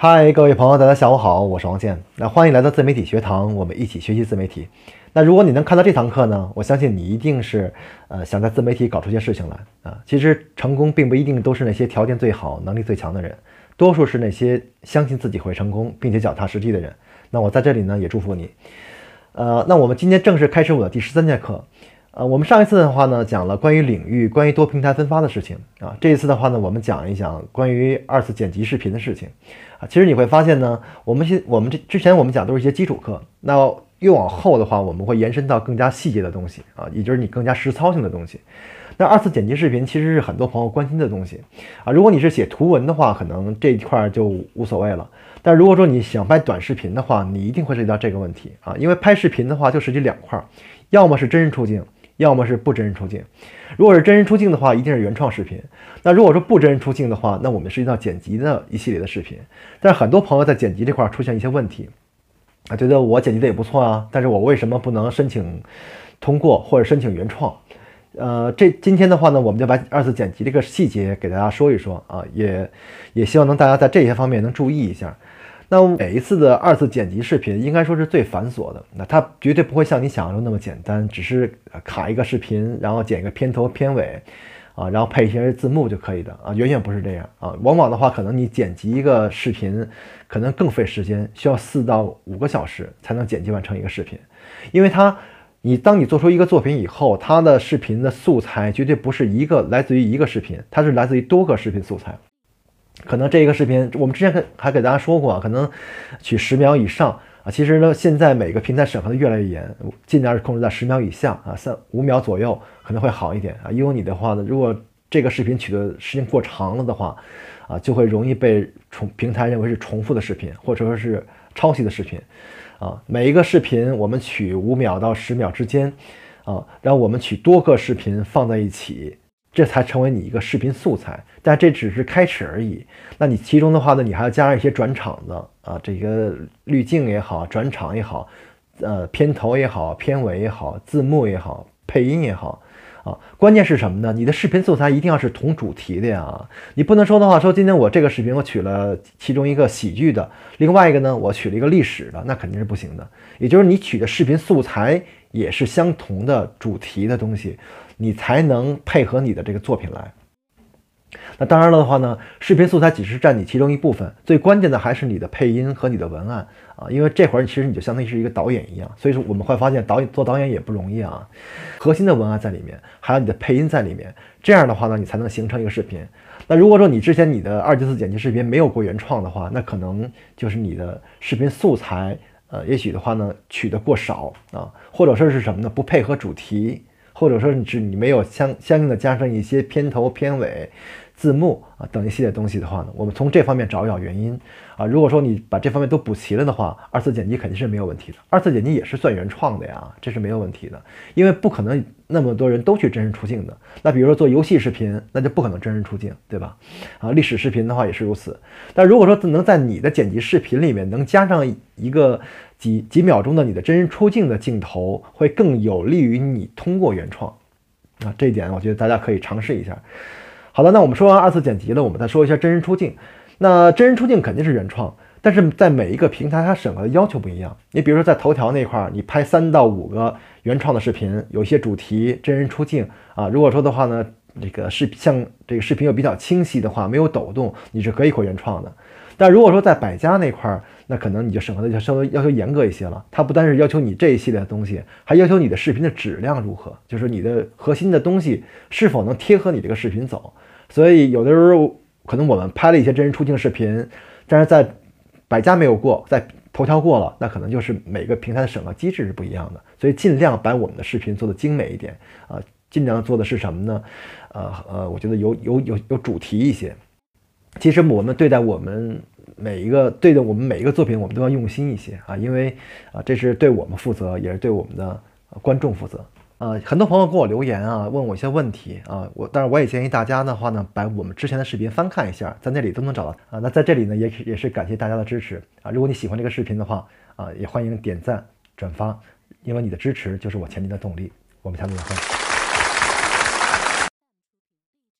嗨，各位朋友，大家下午好，我是王健。那欢迎来到自媒体学堂，我们一起学习自媒体。那如果你能看到这堂课呢，我相信你一定是呃想在自媒体搞出些事情来啊。其实成功并不一定都是那些条件最好、能力最强的人，多数是那些相信自己会成功并且脚踏实地的人。那我在这里呢也祝福你。呃，那我们今天正式开始我的第十三节课。呃，我们上一次的话呢，讲了关于领域、关于多平台分发的事情啊。这一次的话呢，我们讲一讲关于二次剪辑视频的事情啊。其实你会发现呢，我们现我们这之前我们讲都是一些基础课，那越往后的话，我们会延伸到更加细节的东西啊，也就是你更加实操性的东西。那二次剪辑视频其实是很多朋友关心的东西啊。如果你是写图文的话，可能这一块就无所谓了。但如果说你想拍短视频的话，你一定会涉及到这个问题啊，因为拍视频的话就涉及两块，要么是真人出镜。要么是不真人出镜，如果是真人出镜的话，一定是原创视频。那如果说不真人出镜的话，那我们涉及到剪辑的一系列的视频。但是很多朋友在剪辑这块出现一些问题，啊，觉得我剪辑的也不错啊，但是我为什么不能申请通过或者申请原创？呃，这今天的话呢，我们就把二次剪辑这个细节给大家说一说啊，也也希望能大家在这些方面能注意一下。那每一次的二次剪辑视频，应该说是最繁琐的。那它绝对不会像你想象中那么简单，只是卡一个视频，然后剪一个片头片尾，啊，然后配一些字幕就可以的啊，远远不是这样啊。往往的话，可能你剪辑一个视频，可能更费时间，需要四到五个小时才能剪辑完成一个视频。因为它，你当你做出一个作品以后，它的视频的素材绝对不是一个来自于一个视频，它是来自于多个视频素材。可能这一个视频，我们之前还还给大家说过，可能取十秒以上啊。其实呢，现在每个平台审核的越来越严，尽量是控制在十秒以下啊，三五秒左右可能会好一点啊。因为你的话呢，如果这个视频取的时间过长了的话，啊，就会容易被重平台认为是重复的视频，或者说是抄袭的视频啊。每一个视频我们取五秒到十秒之间啊，然后我们取多个视频放在一起。这才成为你一个视频素材，但这只是开始而已。那你其中的话呢，你还要加上一些转场的啊，这个滤镜也好，转场也好，呃，片头也好，片尾也好，字幕也好，配音也好啊。关键是什么呢？你的视频素材一定要是同主题的呀。你不能说的话，说今天我这个视频我取了其中一个喜剧的，另外一个呢我取了一个历史的，那肯定是不行的。也就是你取的视频素材也是相同的主题的东西。你才能配合你的这个作品来。那当然了的话呢，视频素材只是占你其中一部分，最关键的还是你的配音和你的文案啊。因为这会儿其实你就相当于是一个导演一样，所以说我们会发现导演做导演也不容易啊。核心的文案在里面，还有你的配音在里面，这样的话呢，你才能形成一个视频。那如果说你之前你的二级次剪辑视频没有过原创的话，那可能就是你的视频素材，呃，也许的话呢取的过少啊，或者说是什么呢？不配合主题。或者说你是你没有相相应的加上一些片头、片尾、字幕啊等一系列东西的话呢，我们从这方面找一找原因啊。如果说你把这方面都补齐了的话，二次剪辑肯定是没有问题的。二次剪辑也是算原创的呀，这是没有问题的，因为不可能那么多人都去真人出镜的。那比如说做游戏视频，那就不可能真人出镜，对吧？啊，历史视频的话也是如此。但如果说能在你的剪辑视频里面能加上一个。几几秒钟的你的真人出镜的镜头会更有利于你通过原创啊，这一点我觉得大家可以尝试一下。好的，那我们说完二次剪辑了，我们再说一下真人出镜。那真人出镜肯定是原创，但是在每一个平台它审核的要求不一样。你比如说在头条那块儿，你拍三到五个原创的视频，有些主题真人出镜啊。如果说的话呢，这个视像这个视频又比较清晰的话，没有抖动，你是可以过原创的。但如果说在百家那块儿，那可能你就审核的就稍微要求严格一些了。它不单是要求你这一系列的东西，还要求你的视频的质量如何，就是你的核心的东西是否能贴合你这个视频走。所以有的时候可能我们拍了一些真人出镜视频，但是在百家没有过，在头条过了，那可能就是每个平台的审核机制是不一样的。所以尽量把我们的视频做的精美一点啊，尽量做的是什么呢？呃呃，我觉得有有有有主题一些。其实我们对待我们每一个对待我们每一个作品，我们都要用心一些啊，因为啊，这是对我们负责，也是对我们的观众负责。呃，很多朋友给我留言啊，问我一些问题啊，我但是我也建议大家的话呢，把我们之前的视频翻看一下，在那里都能找到啊。那在这里呢，也也是感谢大家的支持啊。如果你喜欢这个视频的话啊，也欢迎点赞转发，因为你的支持就是我前进的动力。我们下次再会。